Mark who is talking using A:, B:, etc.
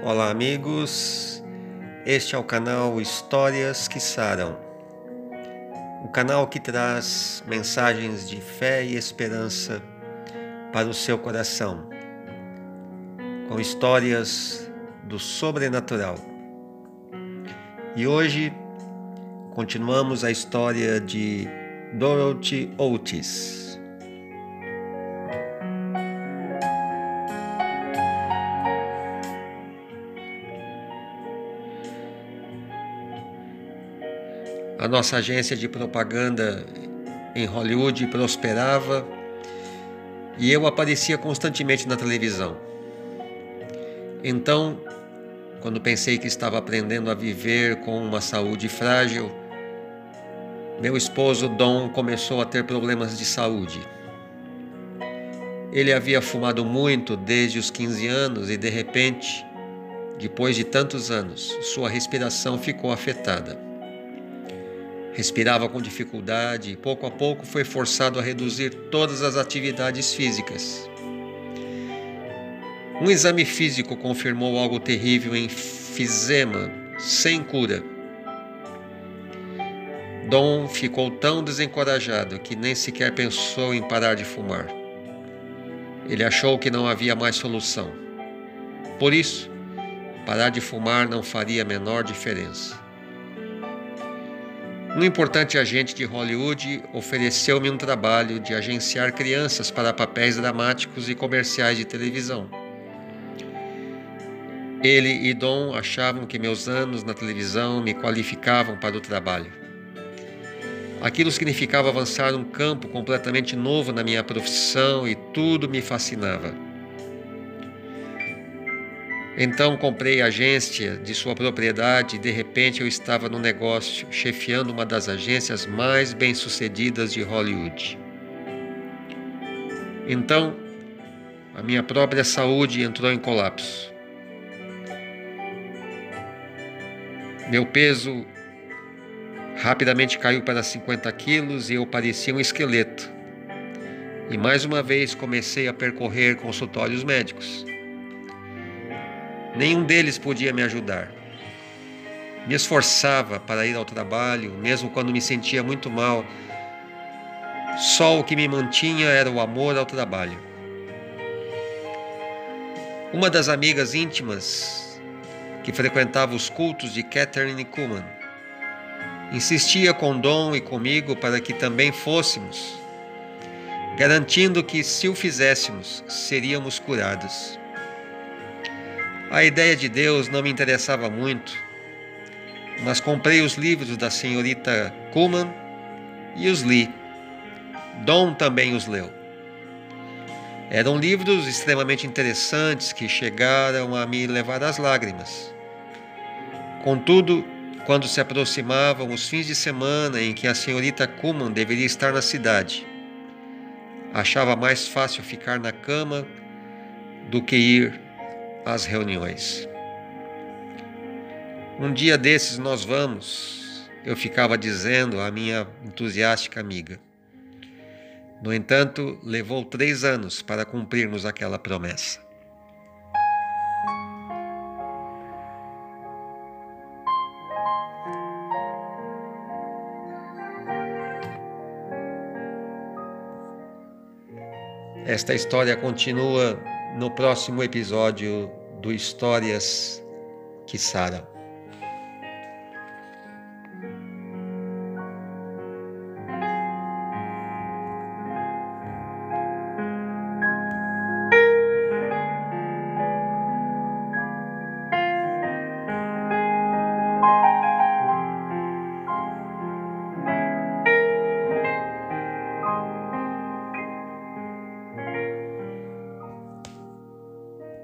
A: Olá, amigos. Este é o canal Histórias que Saram. O canal que traz mensagens de fé e esperança para o seu coração, com histórias do sobrenatural. E hoje continuamos a história de Dorothy Otis. A nossa agência de propaganda em Hollywood prosperava e eu aparecia constantemente na televisão. Então, quando pensei que estava aprendendo a viver com uma saúde frágil, meu esposo Dom começou a ter problemas de saúde. Ele havia fumado muito desde os 15 anos e, de repente, depois de tantos anos, sua respiração ficou afetada. Respirava com dificuldade e pouco a pouco foi forçado a reduzir todas as atividades físicas. Um exame físico confirmou algo terrível em fisema, sem cura. Dom ficou tão desencorajado que nem sequer pensou em parar de fumar. Ele achou que não havia mais solução. Por isso, parar de fumar não faria a menor diferença. Um importante agente de Hollywood ofereceu-me um trabalho de agenciar crianças para papéis dramáticos e comerciais de televisão. Ele e Dom achavam que meus anos na televisão me qualificavam para o trabalho. Aquilo significava avançar um campo completamente novo na minha profissão e tudo me fascinava. Então comprei a agência de sua propriedade e de repente eu estava no negócio, chefiando uma das agências mais bem-sucedidas de Hollywood. Então, a minha própria saúde entrou em colapso. Meu peso rapidamente caiu para 50 quilos e eu parecia um esqueleto. E mais uma vez comecei a percorrer consultórios médicos. Nenhum deles podia me ajudar. Me esforçava para ir ao trabalho, mesmo quando me sentia muito mal. Só o que me mantinha era o amor ao trabalho. Uma das amigas íntimas que frequentava os cultos de Catherine Kuhlman insistia com Dom e comigo para que também fôssemos, garantindo que, se o fizéssemos, seríamos curados. A ideia de Deus não me interessava muito, mas comprei os livros da senhorita Kuhlman e os li. Dom também os leu. Eram livros extremamente interessantes que chegaram a me levar às lágrimas. Contudo, quando se aproximavam os fins de semana em que a senhorita Kuhlman deveria estar na cidade, achava mais fácil ficar na cama do que ir às reuniões. Um dia desses nós vamos, eu ficava dizendo à minha entusiástica amiga. No entanto, levou três anos para cumprirmos aquela promessa. Esta história continua no próximo episódio do Histórias que Saram.